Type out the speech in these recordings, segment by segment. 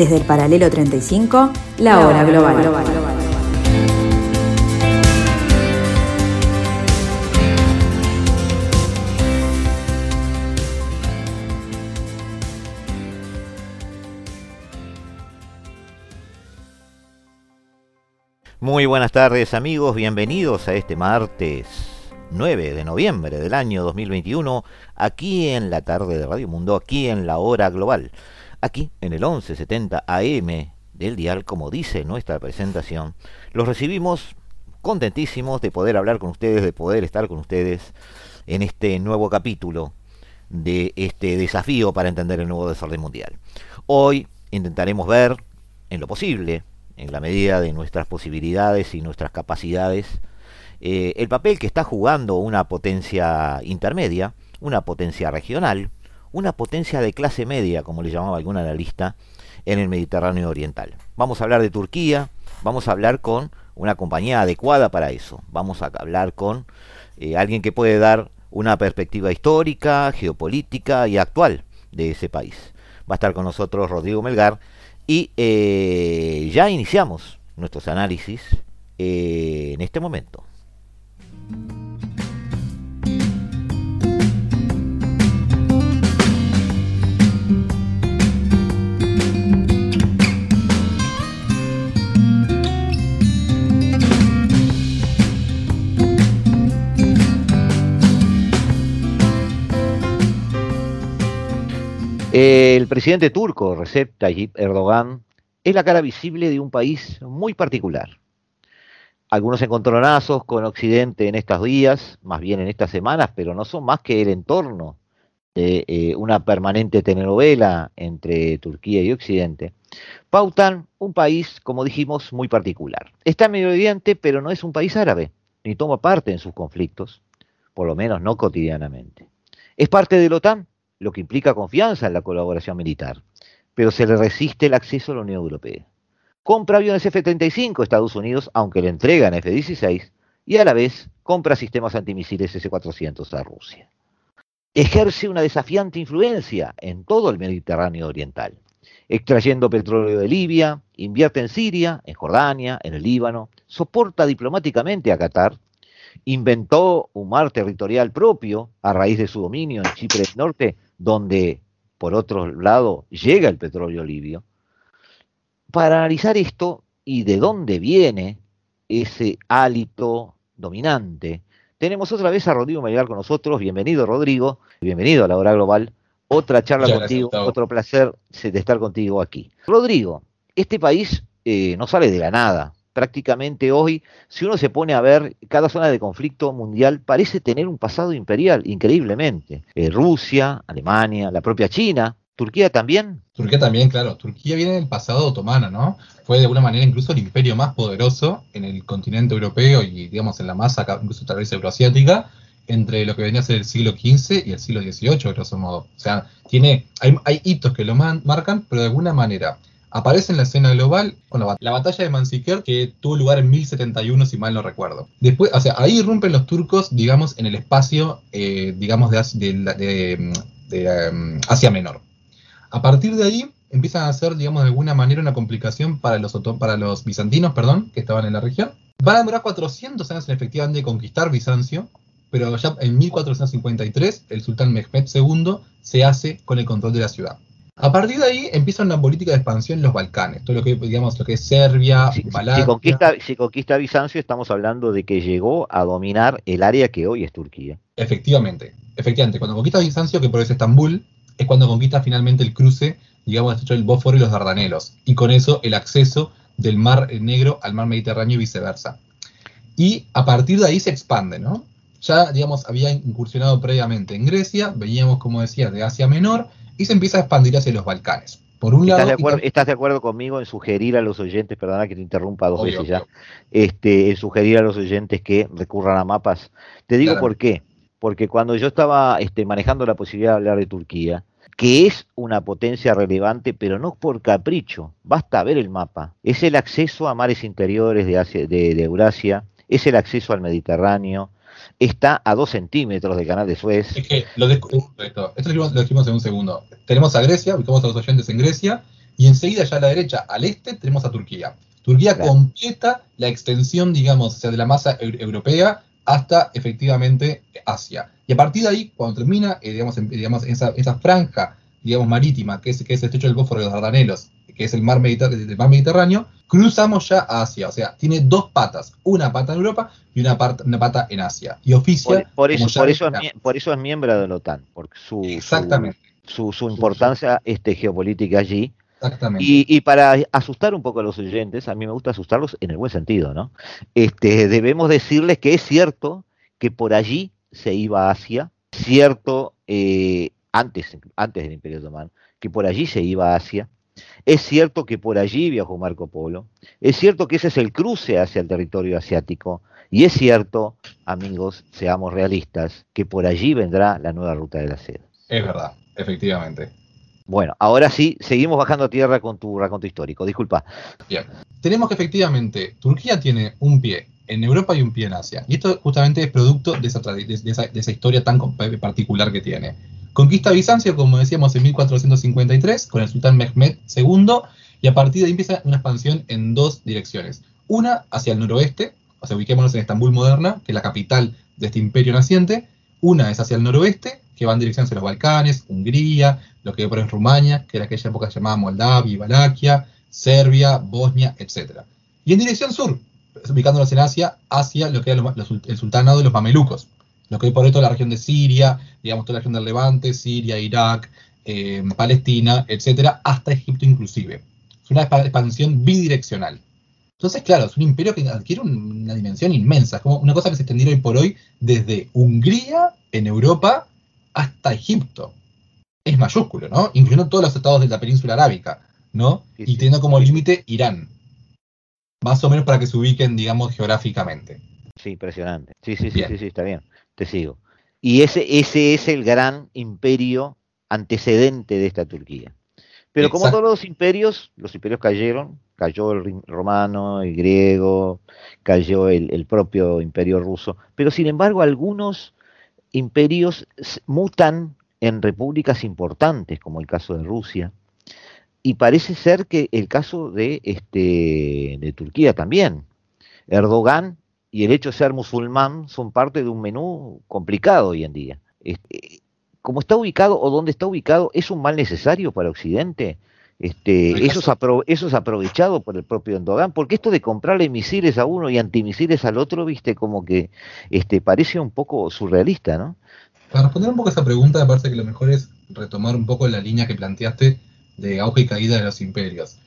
Desde el paralelo 35, la hora global. Muy buenas tardes amigos, bienvenidos a este martes 9 de noviembre del año 2021, aquí en la tarde de Radio Mundo, aquí en la hora global aquí en el 1170 AM del dial, como dice nuestra presentación. Los recibimos contentísimos de poder hablar con ustedes, de poder estar con ustedes en este nuevo capítulo de este desafío para entender el nuevo desorden mundial. Hoy intentaremos ver, en lo posible, en la medida de nuestras posibilidades y nuestras capacidades, eh, el papel que está jugando una potencia intermedia, una potencia regional, una potencia de clase media, como le llamaba algún analista, en el Mediterráneo Oriental. Vamos a hablar de Turquía, vamos a hablar con una compañía adecuada para eso, vamos a hablar con eh, alguien que puede dar una perspectiva histórica, geopolítica y actual de ese país. Va a estar con nosotros Rodrigo Melgar y eh, ya iniciamos nuestros análisis eh, en este momento. El presidente turco, Recep Tayyip Erdogan, es la cara visible de un país muy particular. Algunos encontronazos con Occidente en estos días, más bien en estas semanas, pero no son más que el entorno de eh, una permanente telenovela entre Turquía y Occidente, pautan un país, como dijimos, muy particular. Está en Medio Oriente, pero no es un país árabe, ni toma parte en sus conflictos, por lo menos no cotidianamente. Es parte de la OTAN, lo que implica confianza en la colaboración militar, pero se le resiste el acceso a la Unión Europea. Compra aviones F-35 a Estados Unidos, aunque le entregan F-16, y a la vez compra sistemas antimisiles S-400 a Rusia. Ejerce una desafiante influencia en todo el Mediterráneo Oriental, extrayendo petróleo de Libia, invierte en Siria, en Jordania, en el Líbano, soporta diplomáticamente a Qatar inventó un mar territorial propio a raíz de su dominio en Chipre Norte donde, por otro lado, llega el petróleo libio, para analizar esto y de dónde viene ese hálito dominante, tenemos otra vez a Rodrigo Melgar con nosotros. Bienvenido, Rodrigo. Bienvenido a la hora global. Otra charla contigo, otro placer de estar contigo aquí. Rodrigo, este país eh, no sale de la nada prácticamente hoy, si uno se pone a ver, cada zona de conflicto mundial parece tener un pasado imperial, increíblemente. Eh, Rusia, Alemania, la propia China, Turquía también. Turquía también, claro. Turquía viene del pasado otomano, ¿no? Fue de alguna manera incluso el imperio más poderoso en el continente europeo y, digamos, en la masa, incluso tal vez euroasiática, entre lo que venía a ser el siglo XV y el siglo XVIII, grosso modo. O sea, tiene, hay, hay hitos que lo marcan, pero de alguna manera aparece en la escena global con la, batalla de Manzikert que tuvo lugar en 1071 si mal no recuerdo. Después, o sea, ahí irrumpen los turcos, digamos, en el espacio, eh, digamos, de, em, Asia Menor. A partir de ahí empiezan a ser, digamos, de alguna manera una complicación para los, para los bizantinos, perdón, que estaban en la región. Van a demorar 400 años en efectivamente conquistar Bizancio, pero ya en 1453 el sultán Mehmed II se hace con el control de la ciudad. A partir de ahí empieza una política de expansión en los Balcanes, todo lo que digamos lo que es Serbia, si, si, conquista, si conquista Bizancio, estamos hablando de que llegó a dominar el área que hoy es Turquía. Efectivamente, efectivamente, cuando conquista Bizancio, que por eso Estambul, es cuando conquista finalmente el cruce, digamos, entre el Bósforo y los Dardanelos, y con eso el acceso del Mar Negro al Mar Mediterráneo y viceversa. Y a partir de ahí se expande, ¿no? Ya, digamos, había incursionado previamente en Grecia, veníamos, como decía, de Asia Menor, y se empieza a expandir hacia los Balcanes. Por un ¿Estás, de acuerdo, ¿Estás de acuerdo conmigo en sugerir a los oyentes, perdona que te interrumpa dos veces ya, este, en sugerir a los oyentes que recurran a mapas? Te digo por qué. Porque cuando yo estaba este, manejando la posibilidad de hablar de Turquía, que es una potencia relevante, pero no por capricho, basta ver el mapa. Es el acceso a mares interiores de, de Eurasia, es el acceso al Mediterráneo, está a dos centímetros del canal de Suez. Es que lo esto, esto lo dijimos, en un segundo. Tenemos a Grecia, ubicamos a los oyentes en Grecia, Y enseguida, ya a la derecha, al este, tenemos a Turquía. Turquía completa la extensión, digamos, sea, de la masa europea hasta efectivamente Asia. Y a partir de ahí, cuando termina, eh, digamos, digamos esa, esa, franja, digamos, marítima, que es, que es el estrecho del Bósforo de los Dardanelos, que es el mar, Mediterráneo, mar Mediterráneo, cruzamos ya a Asia. O sea, tiene dos patas, una pata en Europa y una, una pata en Asia. Y oficia. Por, eso, por, eso es, por eso es miembro de la OTAN, porque su, Exactamente. su, su, importancia este, geopolítica allí. Exactamente. Y, y, para asustar un poco a los oyentes, a mí me gusta asustarlos en el buen sentido, ¿no? Este, debemos decirles que es cierto que por allí se iba a Asia, cierto, eh, antes, antes del Imperio Otomano, que por allí se iba a Asia, es cierto que por allí viajó Marco Polo, es cierto que ese es el cruce hacia el territorio asiático, y es cierto, amigos, seamos realistas, que por allí vendrá la nueva ruta de la seda. Es verdad, efectivamente. Bueno, ahora sí, seguimos bajando a tierra con tu raconto histórico. Disculpa. Bien. Tenemos que efectivamente, Turquía tiene un pie en Europa y un pie en Asia. Y esto justamente es producto de esa, de esa, de esa historia tan particular que tiene. Conquista Bizancio, como decíamos, en 1453 con el sultán Mehmed II, y a partir de ahí empieza una expansión en dos direcciones. Una hacia el noroeste, o sea, ubiquémonos en Estambul moderna, que es la capital de este imperio naciente. Una es hacia el noroeste, que va en dirección hacia los Balcanes, Hungría, lo que hoy por es Rumania, que en aquella época se llamaba Moldavia y Valaquia, Serbia, Bosnia, etc. Y en dirección sur, ubicándonos en Asia, hacia lo que era el sultanado de los mamelucos, lo que hoy por hoy toda la región de Siria, digamos toda la región del Levante, Siria, Irak, eh, Palestina, etcétera, hasta Egipto inclusive. Es una expansión bidireccional. Entonces, claro, es un imperio que adquiere una dimensión inmensa, es como una cosa que se extendió hoy por hoy desde Hungría en Europa hasta Egipto. Es mayúsculo, ¿no? Incluyendo todos los estados de la península arábica, ¿no? y teniendo como límite Irán. Más o menos para que se ubiquen, digamos, geográficamente. Sí, impresionante. Sí, sí, sí, sí, sí, está bien. Te sigo. Y ese, ese es el gran imperio antecedente de esta Turquía. Pero como todos los imperios, los imperios cayeron, cayó el romano, el griego, cayó el, el propio imperio ruso, pero sin embargo algunos imperios mutan en repúblicas importantes, como el caso de Rusia, y parece ser que el caso de, este, de Turquía también. Erdogan y el hecho de ser musulmán son parte de un menú complicado hoy en día. Este, como está ubicado o donde está ubicado, ¿es un mal necesario para Occidente? Este, eso, es eso es aprovechado por el propio Erdogan, porque esto de comprarle misiles a uno y antimisiles al otro, viste, como que este, parece un poco surrealista, ¿no? Para responder un poco a esa pregunta, me parece que lo mejor es retomar un poco la línea que planteaste de auge y caída de los imperios.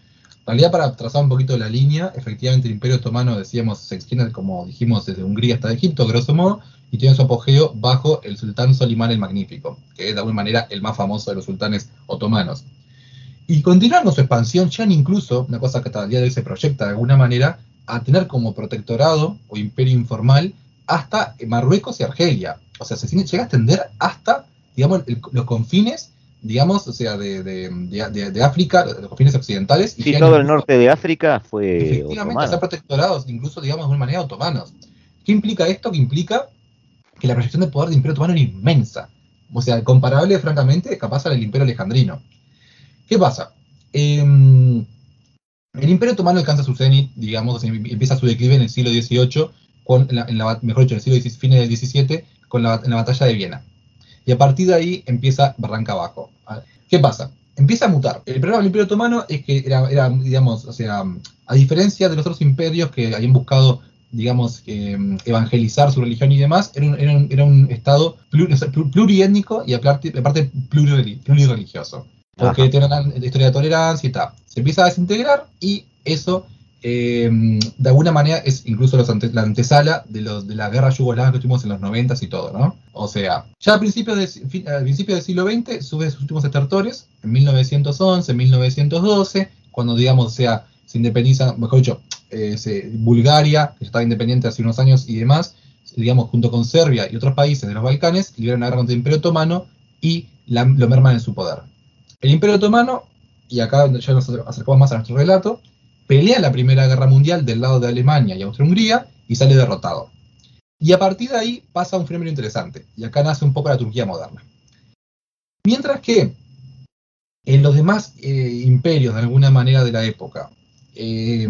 En realidad, para trazar un poquito la línea, efectivamente el Imperio Otomano, decíamos, se extiende, como dijimos, desde Hungría hasta Egipto, grosso modo, y tiene su apogeo bajo el sultán Solimán el Magnífico, que es de alguna manera el más famoso de los sultanes otomanos. Y continuando su expansión, llegan incluso, una cosa que hasta el día de hoy se proyecta de alguna manera, a tener como protectorado o imperio informal hasta Marruecos y Argelia. O sea, se llega a extender hasta, digamos, los confines digamos, o sea, de, de, de, de África, los confines occidentales. Y sí, todo el norte de África fue. Efectivamente, ser protectorados, incluso, digamos, de una manera otomanos. ¿Qué implica esto? Que implica que la proyección de poder del Imperio Otomano era inmensa. O sea, comparable, francamente, capaz al Imperio Alejandrino. ¿Qué pasa? Em, el Imperio Otomano alcanza su cenit, digamos, empieza su declive en el siglo XVIII, con, en la, mejor dicho, en el siglo fines del XVII, con la, en la batalla de Viena. Y a partir de ahí empieza barranca abajo. ¿Qué pasa? Empieza a mutar. El problema del Imperio Otomano es que era, digamos, o sea, a diferencia de los otros imperios que habían buscado, digamos, evangelizar su religión y demás, era un, era un, estado pluriétnico y aparte, aparte plurireligioso. Porque tiene una historia de tolerancia y tal. Se empieza a desintegrar y eso eh, de alguna manera es incluso la antesala de, los, de la guerra yugoslava que tuvimos en los 90 y todo, ¿no? O sea, ya a principios, del siglo XX sube sus últimos estertores, en 1911, 1912, cuando, digamos, o sea, se independiza, mejor dicho, eh, Bulgaria, que estaba independiente hace unos años y demás, digamos, junto con Serbia y otros países de los Balcanes, liberan la guerra contra el Imperio Otomano y lo merman en su poder. El Imperio Otomano, y acá ya nos acercamos más a nuestro relato, pelea la Primera Guerra Mundial del lado de Alemania y Austria-Hungría y sale derrotado. Y a partir de ahí pasa un fenómeno interesante, y acá nace un poco la Turquía moderna. Mientras que En los demás eh, imperios, de alguna manera, de la época, eh,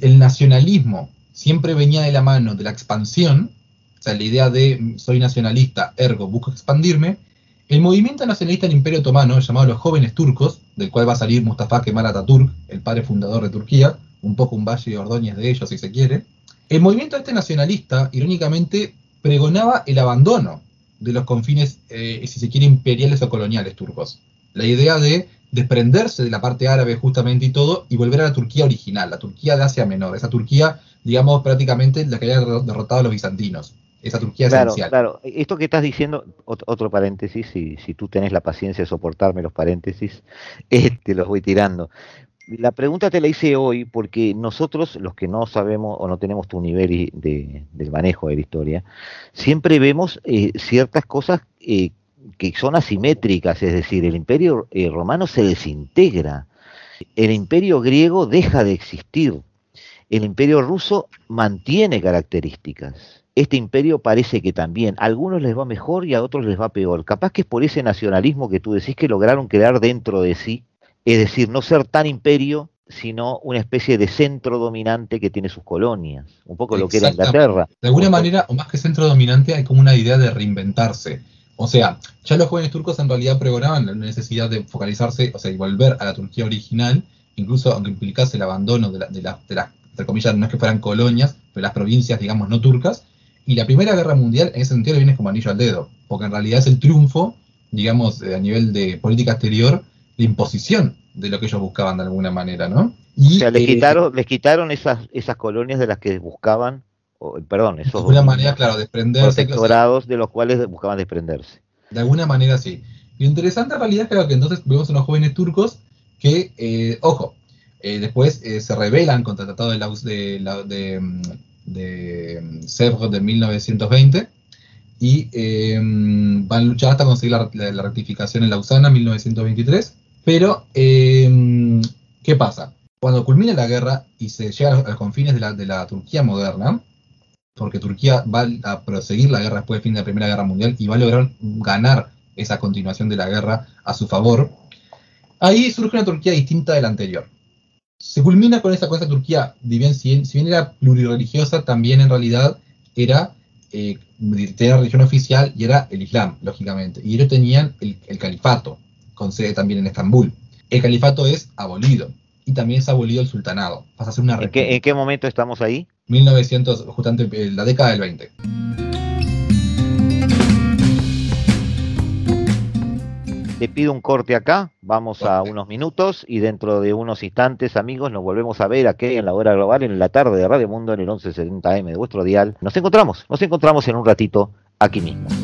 el nacionalismo siempre venía de la mano de la expansión, o sea, la idea de soy nacionalista, ergo busco expandirme. El movimiento nacionalista del Imperio Otomano, llamado los jóvenes turcos, del cual va a salir Mustafa Kemal Atatürk, el padre fundador de Turquía, un poco un valle de Ordóñez de ellos, si se quiere. El movimiento este nacionalista, irónicamente, pregonaba el abandono de los confines, eh, si se quiere, imperiales o coloniales turcos. La idea de desprenderse de la parte árabe justamente y todo y volver a la Turquía original, la Turquía de Asia Menor, esa Turquía, digamos, prácticamente la que había derrotado a los bizantinos. Esa Turquía claro, esencial. Claro, esto que estás diciendo, otro paréntesis, si, si tú tenés la paciencia de soportarme los paréntesis, te los voy tirando. La pregunta te la hice hoy porque nosotros, los que no sabemos o no tenemos tu nivel de, del manejo de la historia, siempre vemos eh, ciertas cosas eh, que son asimétricas, es decir, el imperio eh, romano se desintegra, el imperio griego deja de existir, el imperio ruso mantiene características. Este imperio parece que también a algunos les va mejor y a otros les va peor. Capaz que es por ese nacionalismo que tú decís que lograron crear dentro de sí es decir, no ser tan imperio, sino una especie de centro dominante que tiene sus colonias, un poco lo que era Inglaterra. De alguna manera, o más que centro dominante, hay como una idea de reinventarse. O sea, ya los jóvenes turcos en realidad pregonaban la necesidad de focalizarse, o sea, y volver a la Turquía original, incluso aunque implicase el abandono de, de, las, entre comillas, no es que fueran colonias, pero las provincias, digamos, no turcas. Y la Primera Guerra Mundial en ese sentido viene como anillo al dedo, porque en realidad es el triunfo, digamos, a nivel de política exterior, de imposición de lo que ellos buscaban de alguna manera, ¿no? Y, o sea, les eh, quitaron, les quitaron esas, esas colonias de las que buscaban, perdón, esos de alguna manera, claro, desprenderse. Protectorados de los cuales buscaban desprenderse. De alguna manera sí. Lo interesante en realidad es que entonces vemos unos jóvenes turcos que, eh, ojo, eh, después se rebelan contra el Tratado de, la, de, la, de, de, de 1920 y van a luchar hasta conseguir la, la, rectificación en Lausana en 1923 pero, em, ¿qué pasa? Cuando culmina la guerra y se llega a los, confines de la, de la, Turquía moderna, porque Turquía va a proseguir la guerra después del fin de la Primera Guerra Mundial y va a lograr ganar esa continuación de la guerra a su favor, ahí surge una Turquía distinta de la anterior. Se culmina con esa, cosa Turquía, si bien, si bien era plurireligiosa, también en realidad era eh, tenía religión oficial y era el Islam, lógicamente. Y ellos tenían el, el califato, con sede también en Estambul. El califato es abolido y también es abolido el sultanado. Pasa a ser una ¿En qué, ¿En qué momento estamos ahí? 1900, justamente la década del 20. Te pido un corte acá, vamos a unos minutos y dentro de unos instantes, amigos, nos volvemos a ver aquí en la hora global en la tarde de Radio Mundo en el 1170M de vuestro dial. Nos encontramos, nos encontramos en un ratito aquí mismo.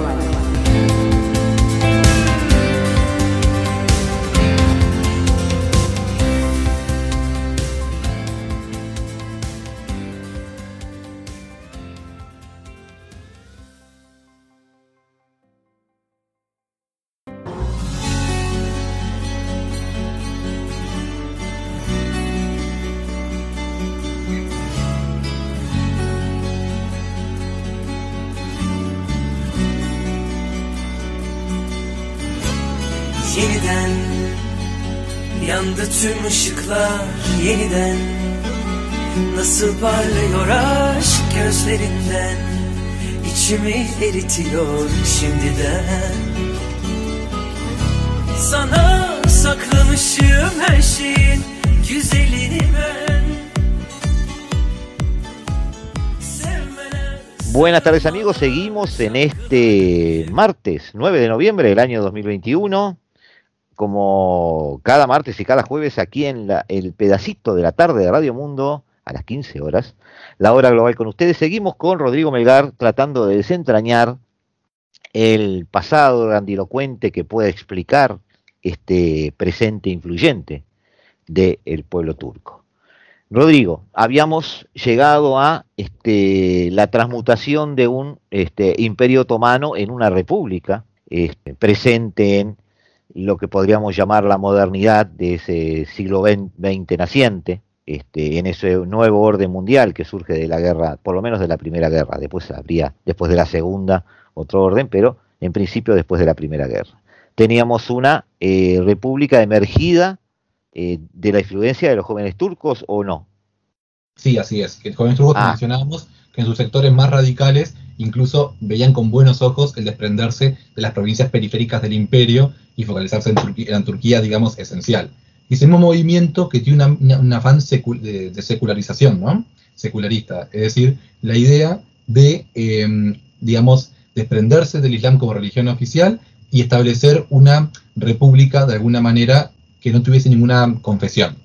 Tüm ışıklar yeniden Nasıl parlıyor aşk gözlerinden? İçimi eritiyor şimdiden. Sana saklamışım her şeyin güzelini ben. Buenas tardes amigos, seguimos en este martes 9 de noviembre del año 2021 como cada martes y cada jueves aquí en el pedacito de la tarde de Radio Mundo a las 15 horas, la hora global con ustedes. Seguimos con Rodrigo Melgar tratando de desentrañar el pasado grandilocuente que pueda explicar este presente influyente del pueblo turco. Rodrigo, habíamos llegado a este, la transmutación de un este, imperio otomano en una república, este, presente en lo que podríamos llamar la modernidad de ese siglo XX naciente, este, en ese nuevo orden mundial que surge de la guerra, por lo menos de la primera guerra, después habría, después de la segunda, otro orden, pero en principio después de la primera guerra. Teníamos una eh, república emergida eh, de la influencia de los jóvenes turcos o no. Sí, así es. Que los jóvenes turcos que Ah. mencionábamos, que en sus sectores más radicales incluso veían con buenos ojos el desprenderse de las provincias periféricas del imperio y focalizarse en, Turquía, digamos, esencial. Y ese mismo movimiento que tiene una- una- un afán de, secularización, ¿no? Secularista. Es decir, la idea de, eh, digamos, desprenderse del Islam como religión oficial y establecer una república de alguna manera que no tuviese ninguna confesión.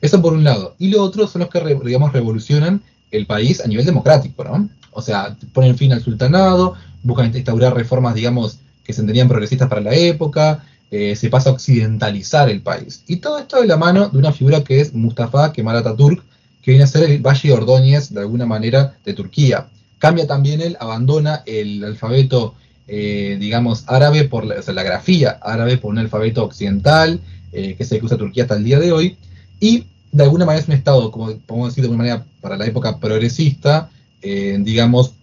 Eso por un lado. Y lo otro son los que, digamos, revolucionan el país a nivel democrático, ¿no? O sea, ponen fin al sultanado, buscan instaurar reformas, digamos, que se entendían progresistas para la época, eh, se pasa a occidentalizar el país. Y todo esto de la mano de una figura que es Mustafa Kemal Atatürk, que viene a ser el Valle Ordóñez, de alguna manera, de Turquía. Cambia también él, abandona el alfabeto, eh, digamos, árabe, por la, o sea, la grafía árabe por un alfabeto occidental, eh, que que usa Turquía hasta el día de hoy, y de alguna manera es un Estado, como podemos decir de alguna manera, para la época progresista, eh, digamos,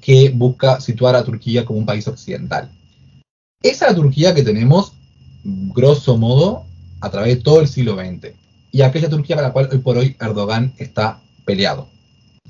que busca situar a Turquía como un país occidental. Esa es la Turquía que tenemos, grosso modo, a través de todo el siglo XX. Y aquella Turquía para la cual hoy por hoy Erdogan está peleado.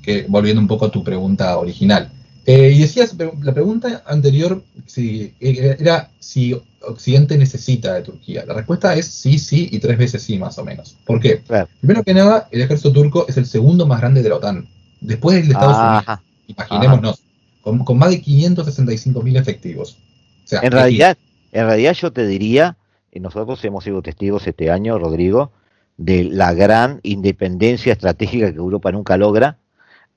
Que, volviendo un poco a tu pregunta original. Eh, y decías, la pregunta anterior si, era si Occidente necesita de Turquía. La respuesta es sí, sí y tres veces sí, más o menos. ¿Por qué? Claro. Primero que nada, el ejército turco es el segundo más grande de la OTAN. Después del de Estados Unidos. Imaginémonos. Con, con más de 565 mil efectivos. O sea, En realidad, en realidad yo te diría, eh, nosotros hemos sido testigos este año, Rodrigo, de la gran independencia estratégica que Europa nunca logra.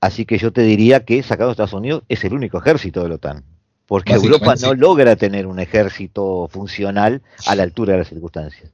Así que yo te diría que sacado de Estados Unidos es el único ejército de la OTAN. Porque Europa no sí. logra tener un ejército funcional a la altura de las circunstancias.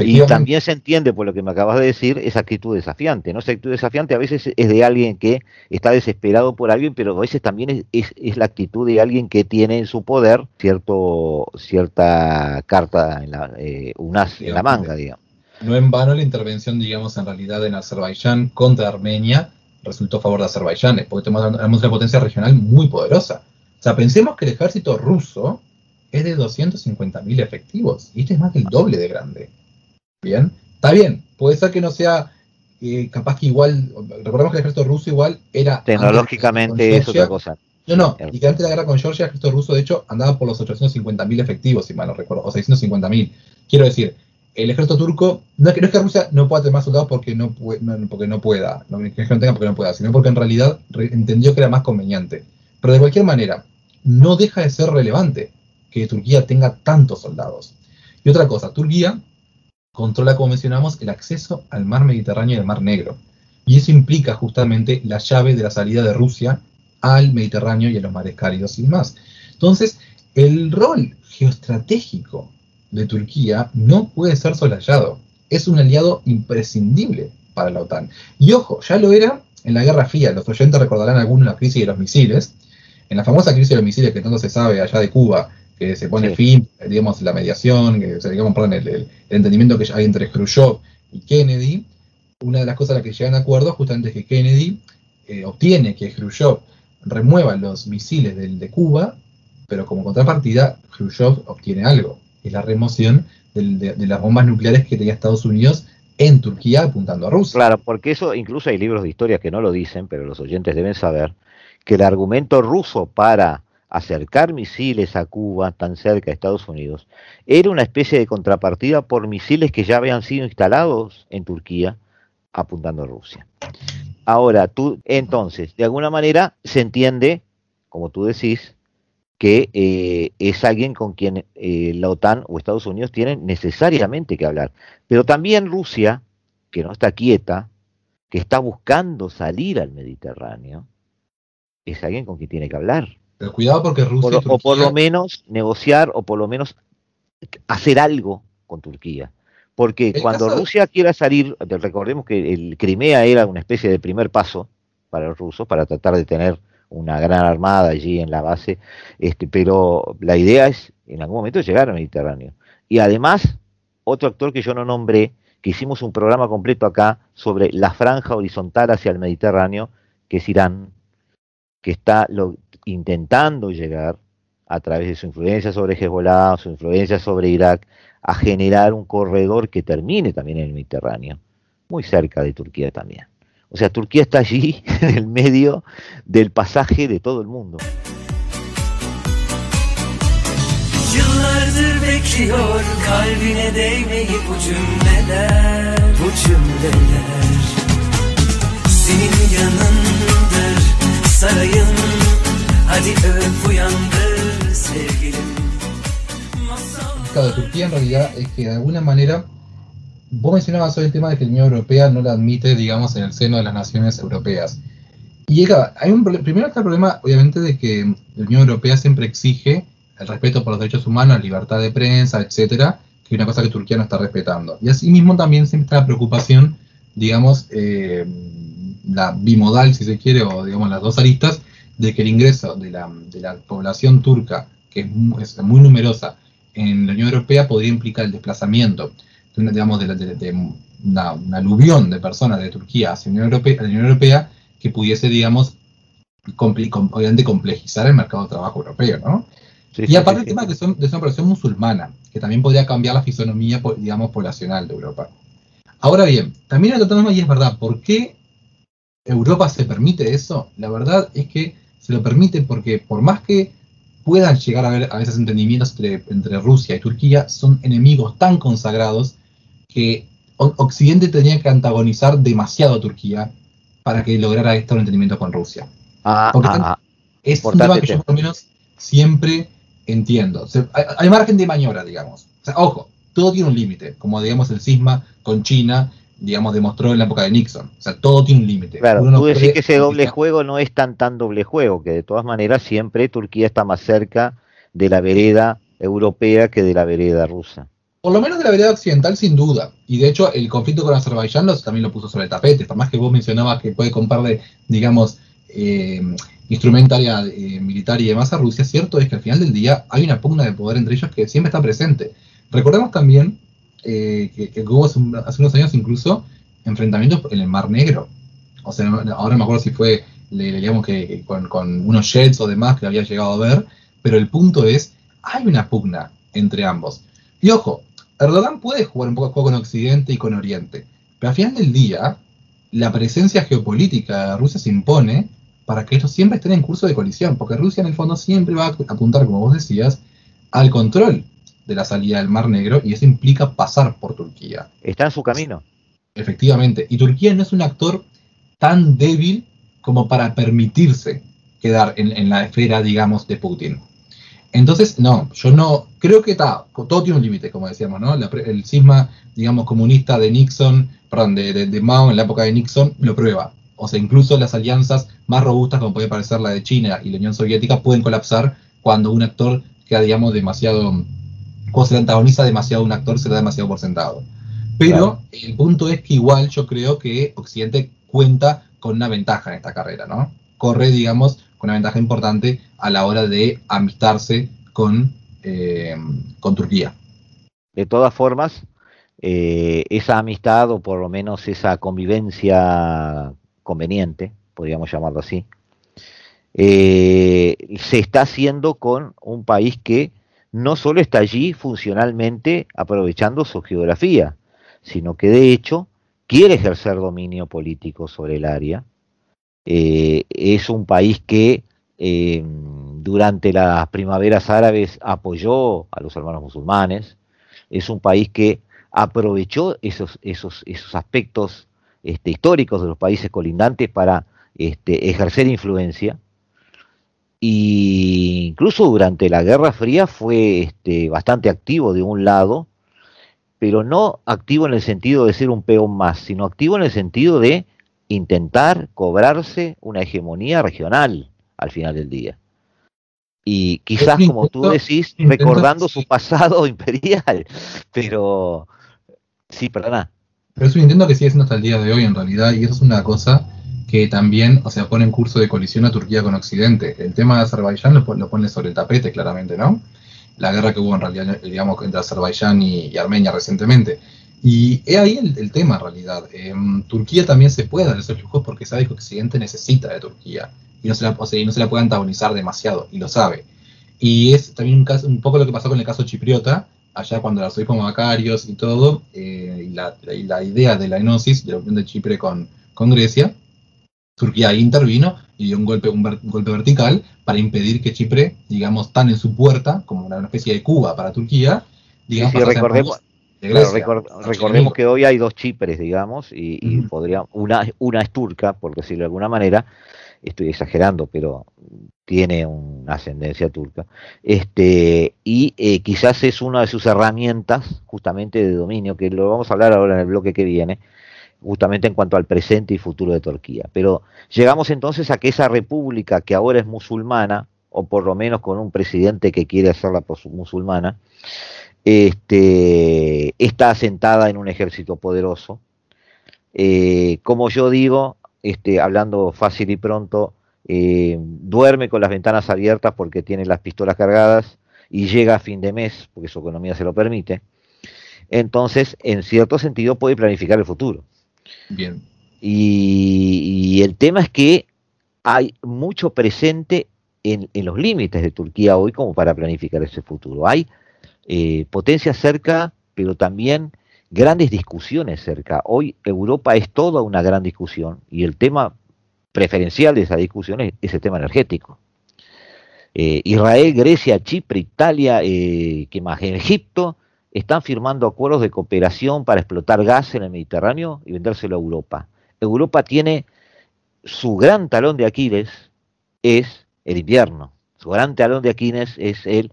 Y también se entiende por lo que me acabas de decir esa actitud desafiante, ¿no? Esa actitud desafiante a veces es de alguien que está desesperado por alguien, pero a veces también es, es- es la actitud de alguien que tiene en su poder cierto cierta carta en la, eh, un as en la manga, digamos. no en vano la intervención, digamos, en realidad en Azerbaiyán contra Armenia resultó a favor de Azerbaiyán, porque tenemos tenemos una potencia regional muy poderosa. O sea, pensemos que el ejército ruso es de 250.000 efectivos, y este es más del doble de grande. Bien, está bien, puede ser que no sea eh, capaz que igual, recordemos que el ejército ruso igual era... Tecnológicamente es otra cosa. No, no, y que antes de la guerra con Georgia, el ejército ruso, de hecho, andaba por los 850.000 efectivos, si mal no recuerdo, o 650.000. Quiero decir, el ejército turco, no es que, no es que Rusia no pueda tener más soldados porque no, pue- no- porque no pueda, no es que no tenga porque no pueda, sino porque en realidad re- entendió que era más conveniente. Pero de cualquier manera, no deja de ser relevante que Turquía tenga tantos soldados. Y otra cosa, Turquía controla, como mencionamos, el acceso al mar Mediterráneo y al mar Negro. Y eso implica justamente la llave de la salida de Rusia al Mediterráneo y a los mares cálidos y demás. Entonces, el rol geoestratégico de Turquía no puede ser soslayado. Es un aliado imprescindible para la OTAN. Y ojo, ya lo era en la Guerra Fría. Los oyentes recordarán algunos la crisis de los misiles. En la famosa crisis de los misiles que tanto se sabe allá de Cuba, que se pone Sí. fin, digamos, la mediación, que, o sea, digamos, perdón, el, entendimiento que hay entre Khrushchev y Kennedy, una de las cosas a las que llegan de acuerdo justamente es que Kennedy eh, obtiene que Khrushchev remueva los misiles del, de Cuba, pero como contrapartida, Khrushchev obtiene algo, que es la remoción del- de, de las bombas nucleares que tenía Estados Unidos en Turquía apuntando a Rusia. Claro, porque eso incluso hay libros de historia que no lo dicen, pero los oyentes deben saber que el argumento ruso para acercar misiles a Cuba tan cerca de Estados Unidos era una especie de contrapartida por misiles que ya habían sido instalados en Turquía apuntando a Rusia. Ahora, tú, entonces, de alguna manera se entiende, como tú decís, que eh, es alguien con quien eh, la OTAN o Estados Unidos tienen necesariamente que hablar. Pero también Rusia, que no está quieta, que está buscando salir al Mediterráneo, es alguien con quien tiene que hablar. Pero cuidado porque Rusia Por lo- y Turquía, o por lo menos negociar o por lo menos hacer algo con Turquía. Porque El cuando Rusia quiera salir, de- recordemos que el Crimea era una especie de primer paso para los rusos, para tratar de tener una gran armada allí en la base, este, pero la idea es en algún momento llegar al Mediterráneo. Y además, otro actor que yo no nombré, que hicimos un programa completo acá sobre la franja horizontal hacia el Mediterráneo, que es Irán, que está lo- intentando llegar a través de su influencia sobre Hezbollah, su influencia sobre Irak, a generar un corredor que termine también en el Mediterráneo, muy cerca de Turquía también. O sea, Turquía está allí en el medio del pasaje de todo el mundo. Yıllardır bekliyor kalbine değmeyi bu cümleler Bu Hadi öp de Turquía en realidad es que de alguna manera, vos mencionabas hoy el tema de que la Unión Europea no la admite, digamos, en el seno de las naciones europeas. Y llega, hay un primero está el problema, obviamente, de que la Unión Europea siempre exige el respeto por los derechos humanos, libertad de prensa, etcétera, que es una cosa que Turquía no está respetando. Y asimismo también siempre está la preocupación, digamos, eh, la bimodal, si se quiere, o digamos las dos aristas, de que el ingreso de la, de la población turca, que es mu- es muy numerosa, en la Unión Europea podría implicar el desplazamiento de una, digamos, de, la- de- de una, una aluvión de personas de Turquía hacia la Unión Europea, la Unión Europea que pudiese, digamos, com- obviamente complejizar el mercado de trabajo europeo, ¿no? Sí, Y aparte sí, el tema de que son, de una población musulmana, que también podría cambiar la fisonomía, digamos, poblacional de Europa. Ahora bien, también hay otro tema y es verdad, ¿por qué Europa se permite eso? La verdad es que se lo permite porque por más que puedan llegar a haber a veces entendimientos entre, entre Rusia y Turquía, son enemigos tan consagrados que Occidente tenía que antagonizar demasiado a Turquía para que lograra este entendimiento con Rusia. Ah, Porque ah, ah. Es un tema que yo por lo menos siempre entiendo. O sea, hay, hay margen de maniobra, digamos. O sea, ojo, todo tiene un límite, como digamos el cisma con China, digamos, demostró en la época de Nixon. O sea, todo tiene un límite. Claro, Uno no tú decís que ese doble juego no es tan tan doble juego, que de todas maneras siempre Turquía está más cerca de la vereda europea que de la vereda rusa. Por lo menos de la vereda occidental, sin duda. Y de hecho, el conflicto con Azerbaiyán los- también lo puso sobre el tapete. Por más que vos mencionabas que puede comprarle, digamos, eh, instrumentaria eh, militar y demás a Rusia, cierto es que al final del día hay una pugna de poder entre ellos que siempre está presente. Recordemos también eh, que, hubo hace, un- hace unos años incluso enfrentamientos en el Mar Negro. O sea, ahora me acuerdo si fue, le, digamos que que con, con unos jets o demás que había llegado a ver, pero el punto es, hay una pugna entre ambos. Y ojo, Erdogan puede jugar un poco con Occidente y con Oriente, pero al final del día, la presencia geopolítica de Rusia se impone para que estos siempre estén en curso de colisión, porque Rusia en el fondo siempre va a apuntar, como vos decías, al control de la salida del Mar Negro y eso implica pasar por Turquía, Está en su camino. efectivamente. Y Turquía no es un actor tan débil como para permitirse quedar en, en la esfera, digamos, de Putin. Entonces, no, yo no, creo que está, todo tiene un límite, como decíamos, ¿no? La el cisma, digamos, comunista de Nixon, perdón, de, de- de Mao en la época de Nixon, lo prueba. O sea, incluso las alianzas más robustas, como puede parecer la de China y la Unión Soviética, pueden colapsar cuando un actor queda, digamos, demasiado, cuando se le antagoniza demasiado a un actor, se le da demasiado por sentado. Pero Claro. el punto es que igual yo creo que Occidente cuenta con una ventaja en esta carrera, ¿no? Corre, digamos, con una ventaja importante a la hora de amistarse con, eh, con Turquía. De todas formas, eh, esa amistad o por lo menos esa convivencia conveniente, podríamos llamarlo así, eh, se está haciendo con un país que no solo está allí funcionalmente aprovechando su geografía, sino que de hecho quiere ejercer dominio político sobre el área. Eh, es un país que eh, durante las primaveras árabes apoyó a los hermanos musulmanes, es un país que aprovechó esos, esos, esos aspectos este, históricos de los países colindantes para este, ejercer influencia. Y incluso durante la Guerra Fría fue este, bastante activo de un lado, pero no activo en el sentido de ser un peón más, sino activo en el sentido de intentar cobrarse una hegemonía regional al final del día. Y quizás, como tú decís, recordando su pasado imperial, pero Sí, perdona. Pero es un intento que sigue siendo hasta el día de hoy en realidad, y eso es una cosa que también, o sea, pone en curso de colisión a Turquía con Occidente. El tema de Azerbaiyán lo, lo pone sobre el tapete, claramente, ¿no? La guerra que hubo en realidad, digamos, entre Azerbaiyán y, Armenia recientemente. Y es ahí el, tema, en realidad. Em, Turquía también se puede dar esos lujos porque sabe que Occidente necesita de Turquía. Y no se la, o sea, y no se la puede antagonizar demasiado, y lo sabe. Y es también un, caso, un poco lo que pasó con el caso chipriota, allá cuando la como Macarios y todo, eh, y, la, la, idea de la enosis, de la unión de Chipre con, con Grecia, Turquía intervino y dio un golpe, un, golpe vertical para impedir que Chipre, digamos, tan en su puerta, como una, especie de Cuba para Turquía, digamos, sí, recordemos, recordemos que hoy hay dos Chipres, digamos, y, y podría, una, una es turca, por decirlo de alguna manera, estoy exagerando, pero tiene una ascendencia turca, este, y eh, quizás es una de sus herramientas justamente de dominio, que lo vamos a hablar ahora en el bloque que viene, justamente en cuanto al presente y futuro de Turquía. Pero llegamos entonces a que esa república que ahora es musulmana, o por lo menos con un presidente que quiere hacerla musulmana, este, está asentada en un ejército poderoso. Eh, como yo digo, este, hablando fácil y pronto, eh, duerme con las ventanas abiertas porque tiene las pistolas cargadas y llega a fin de mes, porque su economía se lo permite. Entonces, en cierto sentido, puede planificar el futuro. Bien. Y, el tema es que hay mucho presente en, los límites de Turquía hoy como para planificar ese futuro. Hay eh, potencias cerca, pero también grandes discusiones cerca. Hoy Europa es toda una gran discusión y el tema preferencial de esa discusión es, el tema energético. Eh, Israel, Grecia, Chipre, Italia, eh, ¿qué más? Egipto están firmando acuerdos de cooperación para explotar gas en el Mediterráneo y vendérselo a Europa. Europa tiene su gran talón de Aquiles es el invierno. Su gran talón de Aquiles es el,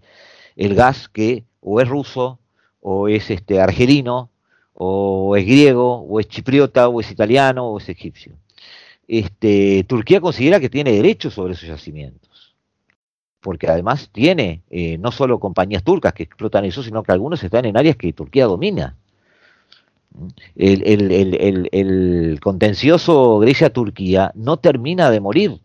el gas que o es ruso o es este argelino o es griego, o es chipriota, o es italiano, o es egipcio. Este, Turquía considera que tiene derechos sobre esos yacimientos, porque además tiene eh, no solo compañías turcas que explotan eso, sino que algunos están en áreas que Turquía domina. El, el contencioso Grecia-Turquía no termina de morir.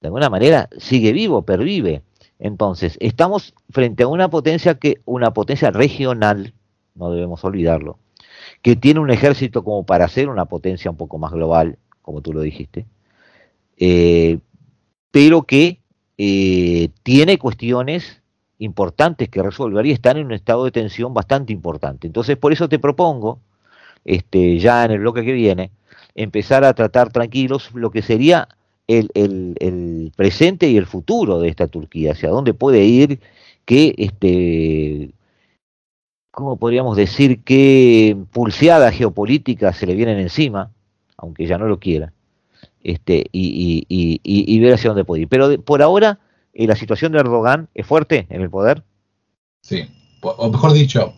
De alguna manera sigue vivo, pervive. Entonces, estamos frente a una potencia que, una potencia regional, no debemos olvidarlo, que tiene un ejército como para ser una potencia un poco más global, como tú lo dijiste, eh, pero que eh, tiene cuestiones importantes que resolver y están en un estado de tensión bastante importante. Entonces, por eso te propongo, este, ya en el bloque que viene, empezar a tratar tranquilos lo que sería el, presente y el futuro de esta Turquía, hacia dónde puede ir, qué este, ¿cómo podríamos decir qué pulseadas geopolíticas se le vienen encima, aunque ya no lo quiera, este, y, ver hacia dónde puede ir. Pero por ahora, eh, la situación de Erdogan es fuerte en el poder. Sí, o mejor dicho,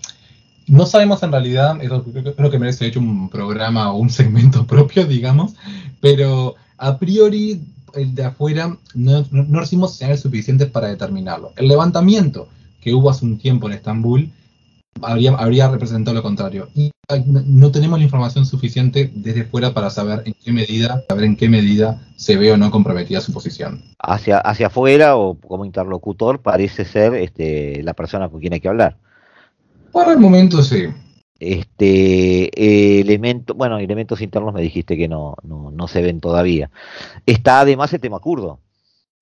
no sabemos en realidad, eso creo que merece hecho un programa o un segmento propio, digamos, pero a priori el de afuera no, no recibimos señales suficientes para determinarlo. El levantamiento que hubo hace un tiempo en Estambul habría, habría representado lo contrario. Y no tenemos la información suficiente desde fuera para saber en qué medida, saber en qué medida se ve o no comprometida su posición. Hacia, hacia afuera o como interlocutor parece ser este, la persona con quien hay que hablar. Por el momento sí. Este elemento, bueno, elementos internos me dijiste que no, no, no se ven todavía. Está además el tema kurdo.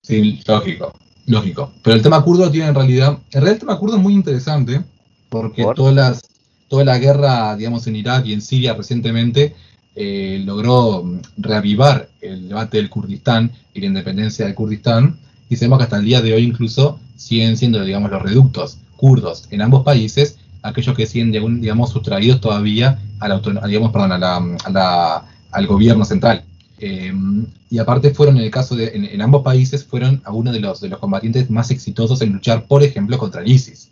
Sí, lógico, lógico. Pero el tema kurdo tiene en realidad, en realidad el tema kurdo es muy interesante porque todas las, toda la guerra, digamos, en Irak y en Siria recientemente eh, logró mm, reavivar el debate del Kurdistán y la independencia del Kurdistán, y sabemos que hasta el día de hoy incluso siguen siendo, digamos, los reductos kurdos en ambos países, aquellos que siguen, digamos, sustraídos todavía a la, digamos, perdón, a la, al gobierno central. Eh, y aparte fueron, en el caso de, en, ambos países, fueron algunos de los, de los combatientes más exitosos en luchar, por ejemplo, contra el ISIS.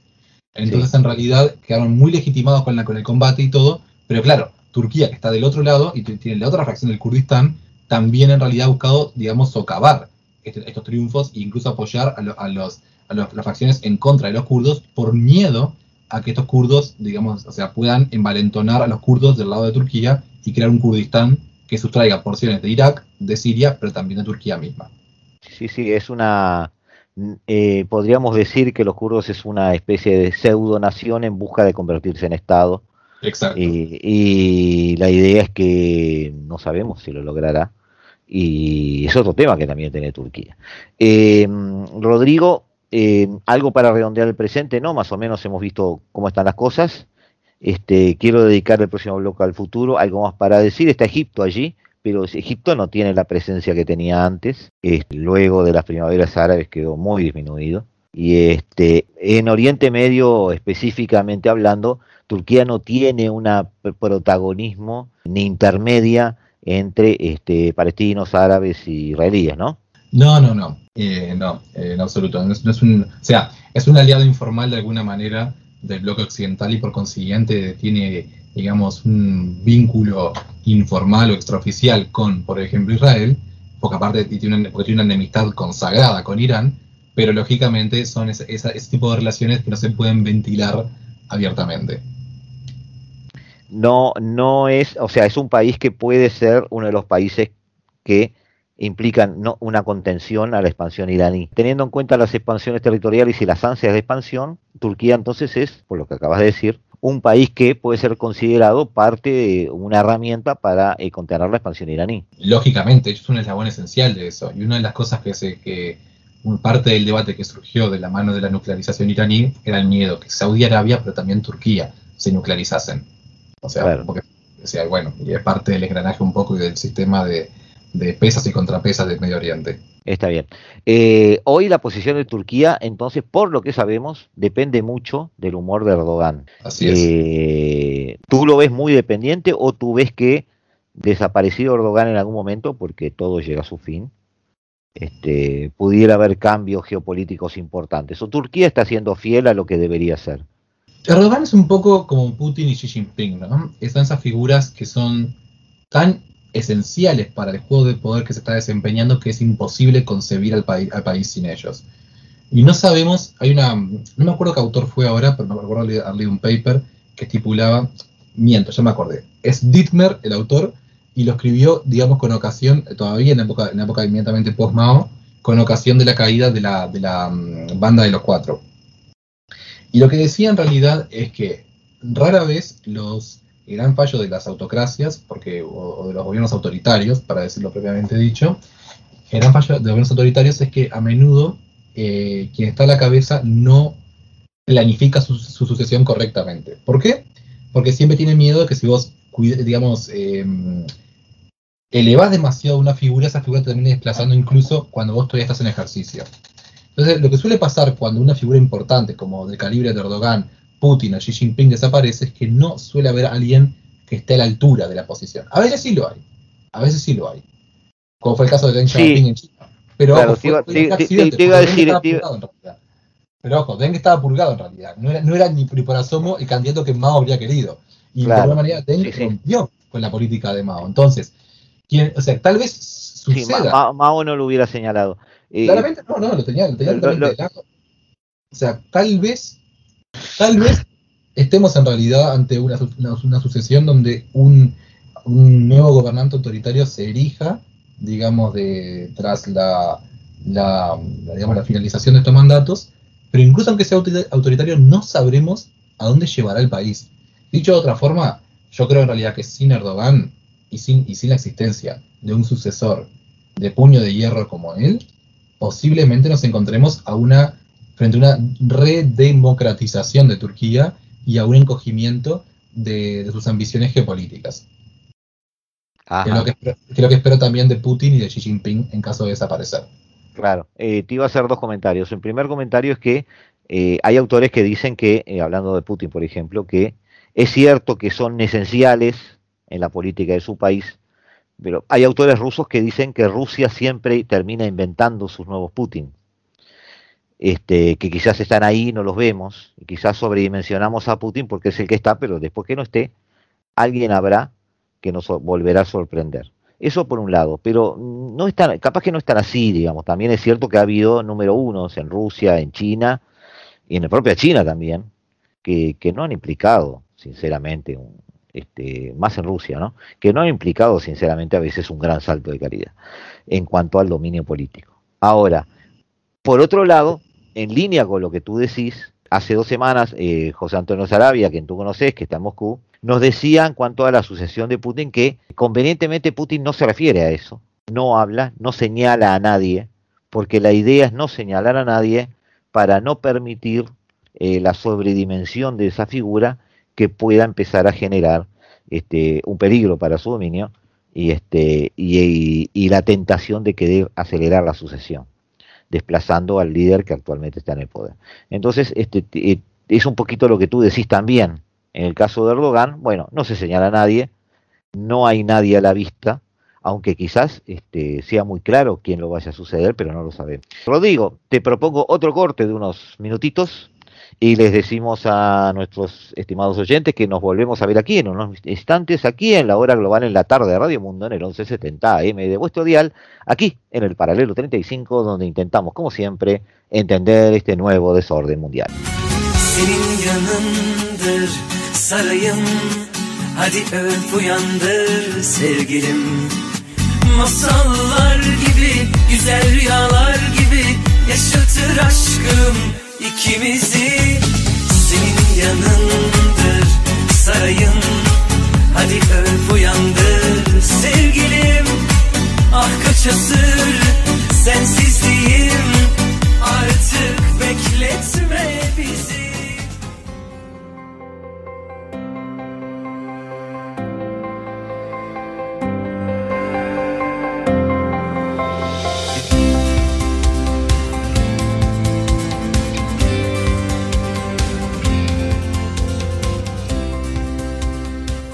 Entonces, en realidad, quedaron muy legitimados con, la, con el combate y todo, pero claro, Turquía, que está del otro lado y tiene la otra fracción del Kurdistán, también en realidad ha buscado, digamos, socavar este, estos triunfos e incluso apoyar a, los, a, las facciones en contra de los kurdos por miedo a que estos kurdos, digamos, o sea, puedan envalentonar a los kurdos del lado de Turquía y crear un Kurdistán que sustraiga porciones de Irak, de Siria, pero también de Turquía misma. Sí, sí, es una... Eh, podríamos decir que los kurdos es una especie de pseudo nación en busca de convertirse en Estado. Exacto. Y, y la idea es que no sabemos si lo logrará. Y es otro tema que también tiene Turquía. Eh, Rodrigo, eh, algo para redondear el presente, ¿no? Más o menos hemos visto cómo están las cosas. Este, quiero dedicar el próximo bloque al futuro, algo más para decir. Está Egipto allí, pero Egipto no tiene la presencia que tenía antes. Este, luego de las primaveras árabes quedó muy disminuido. Y este, en Oriente Medio, específicamente hablando, Turquía no tiene un protagonismo ni intermedia entre este, palestinos, árabes y israelíes, ¿no? No, no, no, eh, no, eh, en absoluto. No es, un, o sea, es un aliado informal de alguna manera del bloque occidental y por consiguiente tiene, digamos, un vínculo informal o extraoficial con, por ejemplo, Israel, porque aparte tiene una, porque tiene una enemistad consagrada con Irán, pero lógicamente son ese, esa, ese tipo de relaciones que no se pueden ventilar abiertamente. No, no es, o sea, es un país que puede ser uno de los países que implican no, una contención a la expansión iraní. Teniendo en cuenta las expansiones territoriales y las ansias de expansión, Turquía entonces es, por lo que acabas de decir, un país que puede ser considerado parte de una herramienta para eh, contener la expansión iraní. Lógicamente, es un eslabón esencial de eso. Y una de las cosas que, se, que parte del debate que surgió de la mano de la nuclearización iraní era el miedo que Saudi Arabia, pero también Turquía, se nuclearizasen. O sea, Claro. porque, o sea, bueno, y es parte del engranaje un poco y del sistema de, de pesas y contrapesas del Medio Oriente. Está bien. Eh, hoy la posición de Turquía, entonces, por lo que sabemos, depende mucho del humor de Erdogan. Así es. Eh, ¿Tú lo ves muy dependiente o tú ves que desaparecido Erdogan en algún momento, porque todo llega a su fin, este, pudiera haber cambios geopolíticos importantes? ¿O Turquía está siendo fiel a lo que debería ser? Erdogan es un poco como Putin y Xi Jinping, ¿no? Están esas figuras que son tan esenciales para el juego de poder que se está desempeñando que es imposible concebir al, país sin ellos. Y no sabemos, hay una, no me acuerdo qué autor fue ahora, pero me acuerdo haber leído- un paper que estipulaba, miento, ya me acordé, es Dittmer el autor y lo escribió, digamos, con ocasión, todavía en la época, en época inmediatamente post-Mao, con ocasión de la caída de la, de la mm, banda de los cuatro. Y lo que decía en realidad es que rara vez los el gran fallo de las autocracias, porque, o, de los gobiernos autoritarios, para decirlo propiamente dicho, el gran fallo de los gobiernos autoritarios es que a menudo eh, quien está a la cabeza no planifica su, su sucesión correctamente. ¿Por qué? Porque siempre tiene miedo de que si vos, digamos, eh, elevás demasiado una figura, esa figura te termine desplazando incluso cuando vos todavía estás en ejercicio. Entonces, lo que suele pasar cuando una figura importante, como del calibre de Erdogan, Putin o Xi Jinping desaparece, es que no suele haber alguien que esté a la altura de la posición. A veces sí lo hay, a veces sí lo hay. Como fue el caso de Deng Sí. Xiaoping en China. Pero Claro, ojo, fue- fue un accidente, decir- estaba purgado en realidad. Pero ojo, Deng estaba purgado en realidad. No era, no era ni por asomo el candidato que Mao habría querido. Y Claro. de alguna manera Deng rompió con la política de Mao. Entonces, quien, o sea, tal vez suceda. Ma- Mao no lo hubiera señalado. Eh, Claramente no, no, lo tenía, lo tenía Lo- lo-. O sea, tal vez, tal vez estemos en realidad ante una, una, una sucesión donde un, un nuevo gobernante autoritario se erija, digamos, de, tras la, la, la, digamos, la finalización de estos mandatos, pero incluso aunque sea autorita- autoritario, no sabremos a dónde llevará el país. Dicho de otra forma, yo creo en realidad que sin Erdogan y sin, y sin la existencia de un sucesor de puño de hierro como él, posiblemente nos encontremos a una, frente a una redemocratización de Turquía y a un encogimiento de, de sus ambiciones geopolíticas. Que es, lo que espero, que es lo que espero también de Putin y de Xi Jinping en caso de desaparecer. Claro, eh, te iba a hacer dos comentarios. El primer comentario es que eh, hay autores que dicen que, eh, hablando de Putin, por ejemplo, que es cierto que son esenciales en la política de su país, pero hay autores rusos que dicen que Rusia siempre termina inventando sus nuevos Putin. Este, que quizás están ahí no los vemos, y quizás sobredimensionamos a Putin porque es el que está, pero después que no esté, alguien habrá que nos volverá a sorprender. Eso por un lado, pero no están, capaz que no están así, digamos. También es cierto que ha habido número unos en Rusia, en China y en la propia China también, que, no han implicado, sinceramente, este, más en Rusia, ¿no? que no han implicado, sinceramente, a veces un gran salto de calidad en cuanto al dominio político. Ahora, por otro lado, en línea con lo que tú decís, hace dos semanas eh, José Antonio Sarabia, quien tú conoces, que está en Moscú, nos decía en cuanto a la sucesión de Putin que convenientemente Putin no se refiere a eso, no habla, no señala a nadie, porque la idea es no señalar a nadie para no permitir eh, la sobredimensión de esa figura que pueda empezar a generar este, un peligro para su dominio y, este, y, la tentación de querer acelerar la sucesión, desplazando al líder que actualmente está en el poder. Entonces, este, eh, es un poquito lo que tú decís también. En el caso de Erdogan, bueno, no se señala a nadie, no hay nadie a la vista, aunque quizás este, sea muy claro quién lo vaya a suceder, pero no lo sabemos. Rodrigo, te propongo otro corte de unos minutitos y les decimos a nuestros estimados oyentes que nos volvemos a ver aquí en unos instantes, aquí en la hora global en la tarde de Radio Mundo, en el 1170 AM de vuestro dial, aquí en el paralelo 35, donde intentamos, como siempre, entender este nuevo desorden mundial. İkimizi Senin yanındır sarayın Hadi öp uyandır sevgilim. Ah kaç asır sensizliğim. Artık bekletme bizi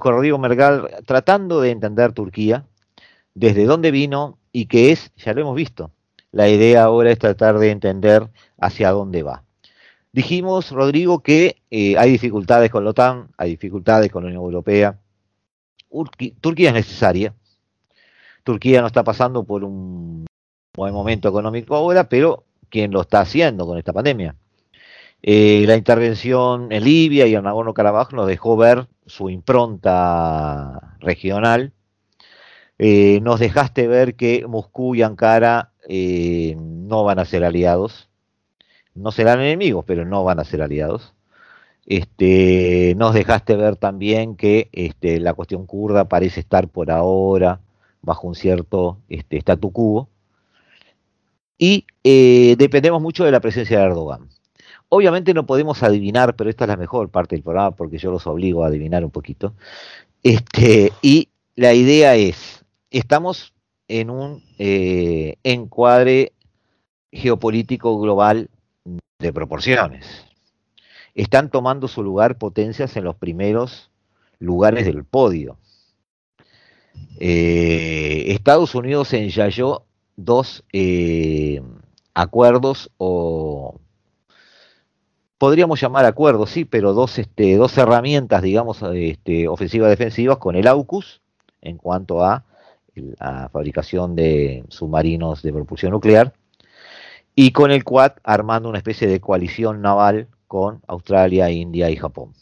Con Rodrigo Mergal tratando de entender Turquía, desde dónde vino y qué es, ya lo hemos visto. La idea ahora es tratar de entender hacia dónde va. Dijimos, Rodrigo, que eh, hay dificultades con la OTAN, hay dificultades con la Unión Europea. Turquía es necesaria. Turquía no está pasando por un buen momento económico ahora, pero ¿quién lo está haciendo con esta pandemia? Eh, la intervención en Libia y en Nagorno-Karabaj nos dejó ver su impronta regional. Eh, nos dejaste ver que Moscú y Ankara eh, no van a ser aliados. No serán enemigos, pero no van a ser aliados. Este, nos dejaste ver también que este, la cuestión kurda parece estar por ahora bajo un cierto este, statu quo. Y dependemos mucho de la presencia de Erdogan. Obviamente no podemos adivinar, pero esta es la mejor parte del programa porque yo los obligo a adivinar un poquito. Este, y la idea es, estamos en un eh, encuadre geopolítico global de proporciones. Están tomando su lugar potencias en los primeros lugares del podio. Eh, Estados Unidos ensayó dos eh, acuerdos o podríamos llamar acuerdos, sí, pero dos, este, dos herramientas, digamos, este, ofensivas defensivas con el AUKUS en cuanto a la fabricación de submarinos de propulsión nuclear y con el Quad armando una especie de coalición naval con Australia, India y Japón.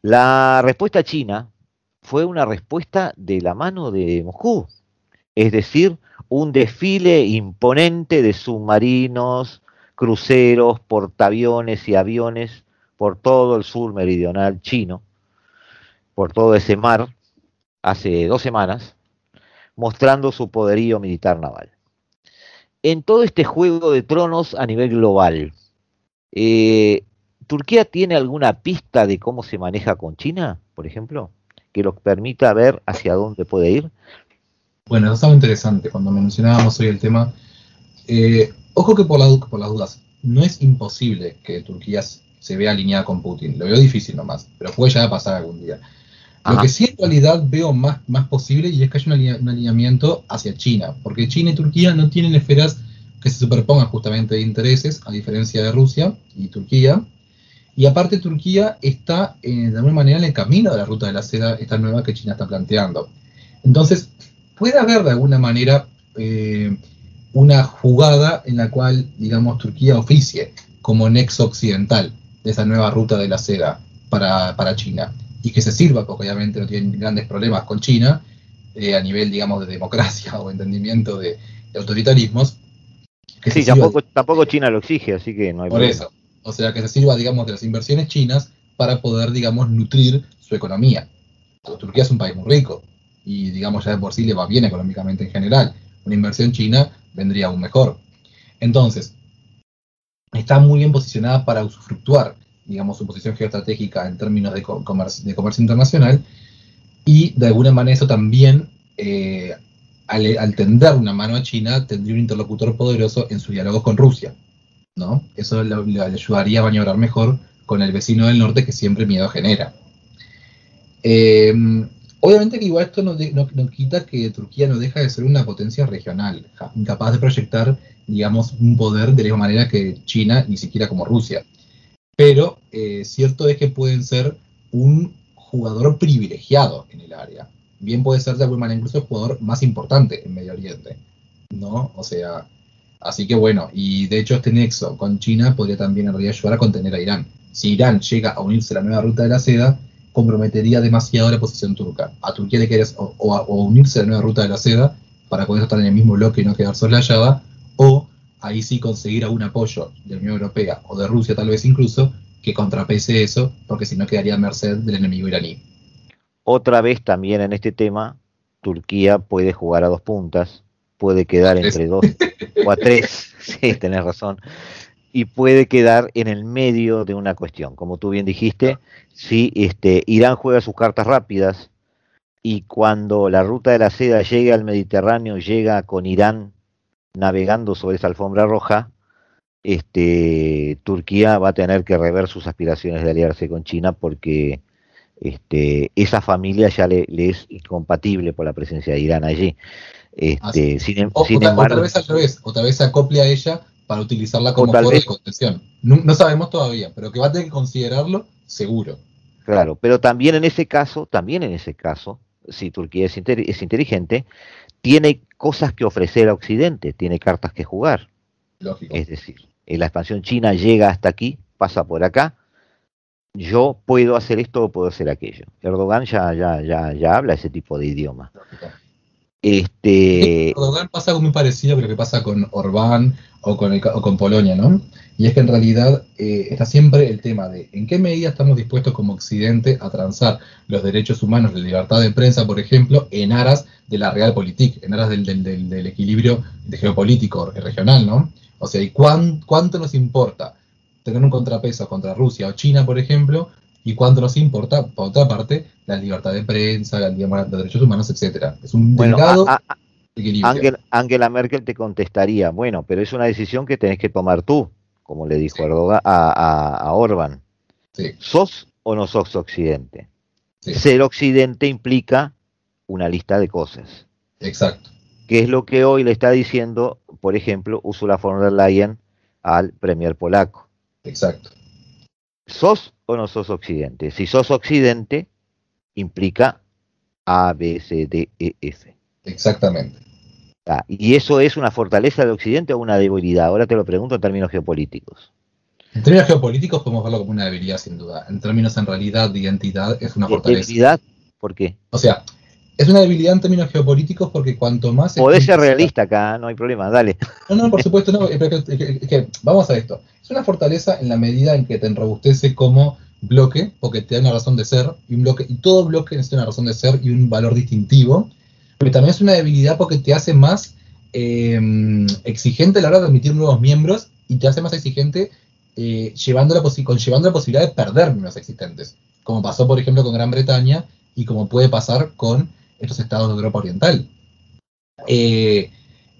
La respuesta china fue una respuesta de la mano de Moscú. Es decir, un desfile imponente de submarinos, cruceros, portaaviones y aviones por todo el sur meridional chino, por todo ese mar, hace dos semanas, mostrando su poderío militar naval. En todo este juego de tronos a nivel global, eh, ¿Turquía tiene alguna pista de cómo se maneja con China, por ejemplo, que lo permita ver hacia dónde puede ir? Bueno, eso es algo interesante. Cuando mencionábamos hoy el tema, eh, ojo que por, la, por las dudas, no es imposible que Turquía se vea alineada con Putin. Lo veo difícil nomás, pero puede llegar a pasar algún día. Lo que sí en realidad veo más, más posible y es que haya un, alineamiento hacia China, porque China y Turquía no tienen esferas que se superpongan justamente de intereses, a diferencia de Rusia y Turquía. Y aparte Turquía está eh, de alguna manera en el camino de la ruta de la seda, esta nueva que China está planteando. Entonces, puede haber de alguna manera eh, una jugada en la cual, digamos, Turquía oficie como nexo occidental de esa nueva ruta de la seda para, para China y que se sirva, porque obviamente no tienen grandes problemas con China eh, a nivel, digamos, de democracia o entendimiento de, autoritarismos. Que sí, tampoco, tampoco China lo exige, así que no hay Por eso, o sea, que se sirva, digamos, de las inversiones chinas para poder, digamos, nutrir su economía. Turquía es un país muy rico y, digamos, ya de por sí le va bien económicamente en general. Una inversión china vendría aún mejor. Entonces, está muy bien posicionada para usufructuar digamos, su posición geoestratégica en términos de, comercio, internacional, y de alguna manera eso también, eh, al, tender una mano a China, tendría un interlocutor poderoso en sus diálogos con Rusia, ¿no? Eso le, ayudaría a maniobrar mejor con el vecino del norte que siempre miedo genera. Eh, obviamente que igual esto no, no, quita que Turquía no deja de ser una potencia regional, incapaz de proyectar, digamos, un poder de la misma manera que China, ni siquiera como Rusia pero eh, cierto es que pueden ser un jugador privilegiado en el área. Bien puede ser de alguna manera incluso el jugador más importante en Medio Oriente, ¿no? O sea, así que bueno, y de hecho este nexo con China podría también en realidad ayudar a contener a Irán. Si Irán llega a unirse a la nueva ruta de la seda, comprometería demasiado la posición turca. A Turquía le quieres o, o, unirse a la nueva ruta de la seda para poder estar en el mismo bloque y no quedar soslayada, o ahí sí conseguir algún apoyo de la Unión Europea o de Rusia tal vez incluso, que contrapese eso, porque si no quedaría a merced del enemigo iraní. Otra vez también en este tema, Turquía puede jugar a dos puntas, puede quedar entre dos o a tres, sí, tenés razón, y puede quedar en el medio de una cuestión. Como tú bien dijiste, si este, Irán juega sus cartas rápidas y cuando la ruta de la seda llegue al Mediterráneo, llega con Irán navegando sobre esa alfombra roja, este, Turquía va a tener que rever sus aspiraciones de aliarse con China porque este, esa familia ya le, es incompatible por la presencia de Irán allí. Este, sin, em, embargo, otra vez al revés, vez acople a ella para utilizarla como foro de contención. No, sabemos todavía, pero que va a tener que considerarlo seguro. Claro, pero también en ese caso, también en ese caso, si Turquía es, es inteligente, tiene cosas que ofrecer a Occidente, tiene cartas que jugar. Lógico. Es decir, la expansión china llega hasta aquí, pasa por acá, yo puedo hacer esto o puedo hacer aquello. Erdogan ya, ya, ya, ya habla ese tipo de idioma. Este... Erdogan pasa algo muy parecido a lo que pasa con Orbán o con, con Polonia, ¿no? Y es que en realidad eh, está siempre el tema de en qué medida estamos dispuestos como Occidente a transar los derechos humanos, la libertad de prensa, por ejemplo, en aras de la realpolitik, en aras del, del, equilibrio de geopolítico regional, ¿no? O sea, ¿y cuánto nos importa tener un contrapeso contra Rusia o China, por ejemplo? ¿Y cuánto nos importa, por otra parte, la libertad de prensa, la, los derechos humanos, etcétera? Es un bueno, Angela Merkel te contestaría, bueno, pero es una decisión que tenés que tomar tú, como le dijo Erdogan a, a, Orban. ¿Sos o no sos occidente? Ser occidente implica una lista de cosas. Exacto. Que es lo que hoy le está diciendo, por ejemplo, Ursula von der Leyen al premier polaco. Exacto. ¿Sos o no sos occidente? Si sos occidente, implica A, B, C, D, E, F. Exactamente. Ah, ¿Y eso es una fortaleza de Occidente o una debilidad? Ahora te lo pregunto en términos geopolíticos. En términos geopolíticos podemos verlo como una debilidad, sin duda. En términos en realidad de identidad es una fortaleza. Debilidad ¿Por qué? O sea, es una debilidad en términos geopolíticos porque cuanto más... Podés ser realista acá, no hay problema, dale. No, no, por supuesto, no. Es que, es que- vamos a esto. Es una fortaleza en la medida en que te enrobustece como bloque, porque te da una razón de ser, y un bloque, y todo bloque necesita una razón de ser y un valor distintivo. Pero también es una debilidad porque te hace más eh, exigente a la hora de admitir nuevos miembros y te hace más exigente eh, llevando la conllevando la posibilidad de perder miembros existentes. Como pasó, por ejemplo, con Gran Bretaña y como puede pasar con estos estados de Europa Oriental. Eh,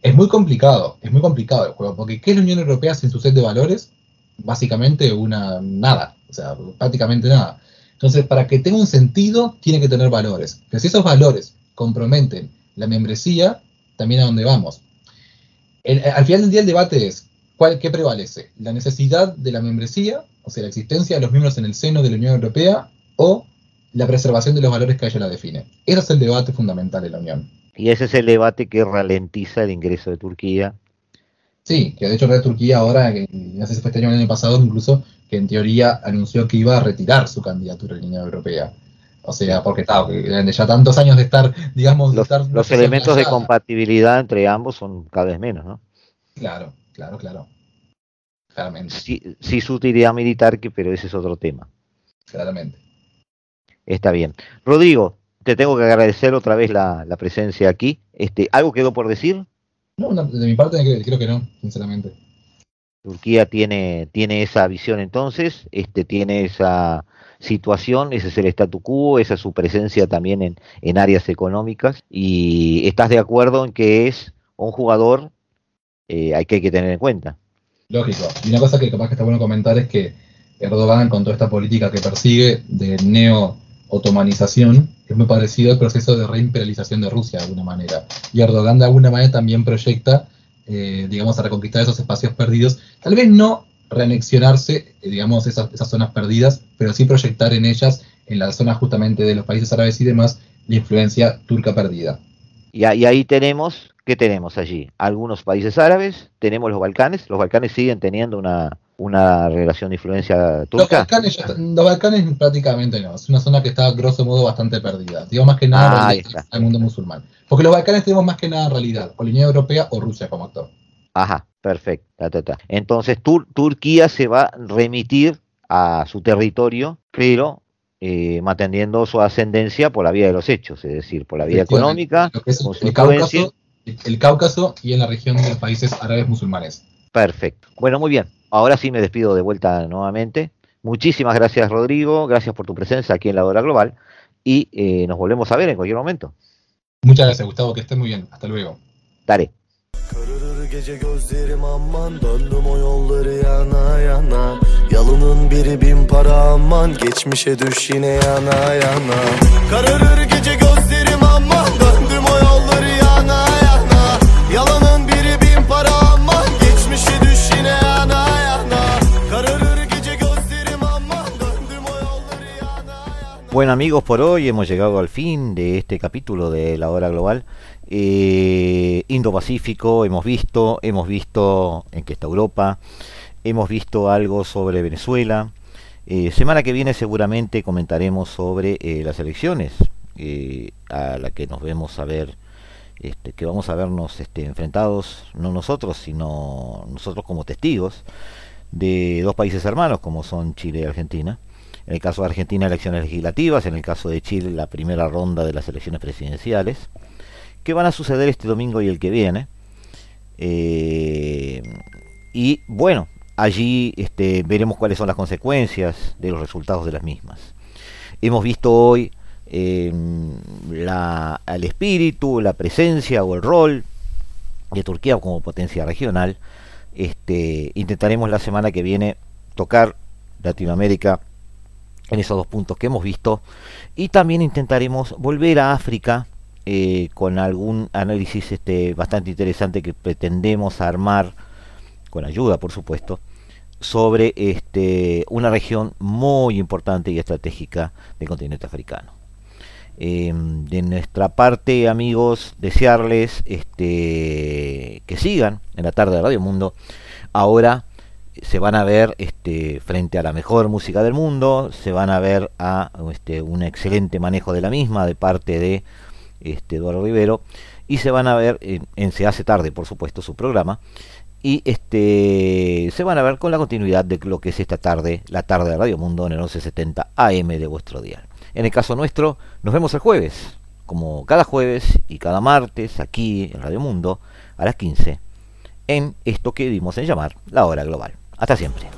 es muy complicado, es muy complicado el juego, porque ¿qué es la Unión Europea sin su set de valores? Básicamente una nada, o sea, prácticamente nada. Entonces, para que tenga un sentido, tiene que tener valores. Pero si esos valores comprometen la membresía, también a dónde vamos. El- al final del día el debate es, ¿cuál, ¿qué prevalece? ¿La necesidad de la membresía, o sea, la existencia de los miembros en el seno de la Unión Europea, o la preservación de los valores que ella la define? Ese es el debate fundamental de la Unión. Y ese es el debate que ralentiza el ingreso de Turquía. Sí, que de hecho Red Turquía ahora, que no sé si fue este año o el año pasado, incluso, que en teoría anunció que iba a retirar su candidatura a la Unión Europea. O sea, porque ya tantos años de estar, digamos, de Los, estar los elementos de compatibilidad entre ambos son cada vez menos, ¿no? Claro, claro, claro. Claramente, Sí, sí su utilidad militar, que, pero ese es otro tema. claramente. Está bien. Rodrigo, te tengo que agradecer otra vez la, la presencia aquí. Este, ¿Algo quedó por decir? No, de mi parte creo que no, sinceramente. Turquía tiene, tiene esa visión entonces, este, tiene esa situación, ese es el statu quo, esa es su presencia también en, en áreas económicas y estás de acuerdo en que es un jugador eh, hay que, hay que tener en cuenta. Lógico. Y una cosa que capaz que está bueno comentar es que Erdogan, con toda esta política que persigue de neo-otomanización, es muy parecido al proceso de reimperialización de Rusia de alguna manera. Y Erdogan de alguna manera también proyecta, eh, digamos, a reconquistar esos espacios perdidos. Tal vez no reanexionarse, eh, digamos, esas, esas zonas perdidas, pero sí proyectar en ellas, en las zonas justamente de los países árabes y demás, la influencia turca perdida. Y, ahí tenemos, ¿qué tenemos allí? Algunos países árabes, tenemos los Balcanes, los Balcanes siguen teniendo una, una relación de influencia Los turca. Balcanes, ya están- los Balcanes prácticamente no, es una zona que está grosso modo bastante perdida. Digo más que nada Ah, al mundo musulmán. Porque los Balcanes tenemos más que nada realidad, o la Unión Europea o Rusia como actor. Ajá, perfecto. ta, ta, ta. Entonces Tur- Turquía se va a remitir a su territorio, pero eh, manteniendo su ascendencia por la vía de los hechos, es decir, por la vía económica, Lo que es con su el influencia. Cáucaso, el Cáucaso y en la región de los países árabes musulmanes. Perfecto. Bueno, muy bien. Ahora sí me despido de vuelta nuevamente. Muchísimas gracias, Rodrigo. Gracias por tu presencia aquí en la hora global. Y eh, nos volvemos a ver en cualquier momento. Muchas gracias, Gustavo, que esté muy bien. Hasta luego. Dale. Kararır gece gözlerim aman Döndüm o yolları yana yana Yalının biri bin para aman Geçmişe düş yine yana yana Kararır gece gözlerim aman Bueno amigos, por hoy hemos llegado al fin de este capítulo de la hora global. Eh, Indo-Pacífico, hemos visto, hemos visto en que está Europa, hemos visto algo sobre Venezuela. Eh, semana que viene seguramente comentaremos sobre eh, las elecciones a la que nos vemos a ver, este, que vamos a vernos este, enfrentados, no nosotros, sino nosotros como testigos de dos países hermanos como son Chile y Argentina. En el caso de Argentina, elecciones legislativas, en el caso de Chile, la primera ronda de las elecciones presidenciales, que van a suceder este domingo y el que viene. Eh, y bueno, allí este, veremos cuáles son las consecuencias de los resultados de las mismas. Hemos visto hoy eh, el espíritu, la presencia o el rol de Turquía como potencia regional. Este, intentaremos la semana que viene tocar Latinoamérica en esos dos puntos que hemos visto. Y también intentaremos volver a África eh, con algún análisis este, bastante interesante que pretendemos armar con ayuda por supuesto sobre este, una región muy importante y estratégica del continente africano. Eh, de nuestra parte amigos desearles este, que sigan en la tarde de Radio Mundo. Ahora se van a ver este, frente a la mejor música del mundo, se van a ver a este, un excelente manejo de la misma de parte de este, Eduardo Rivero y se van a ver en, Se hace tarde, por supuesto, su programa y este se van a ver con la continuidad de lo que es esta tarde, la tarde de Radio Mundo en el 1170 AM de vuestro día. En el caso nuestro, nos vemos el jueves, como cada jueves y cada martes aquí en Radio Mundo a las 15 en esto que dimos en llamar la hora global. Hasta siempre.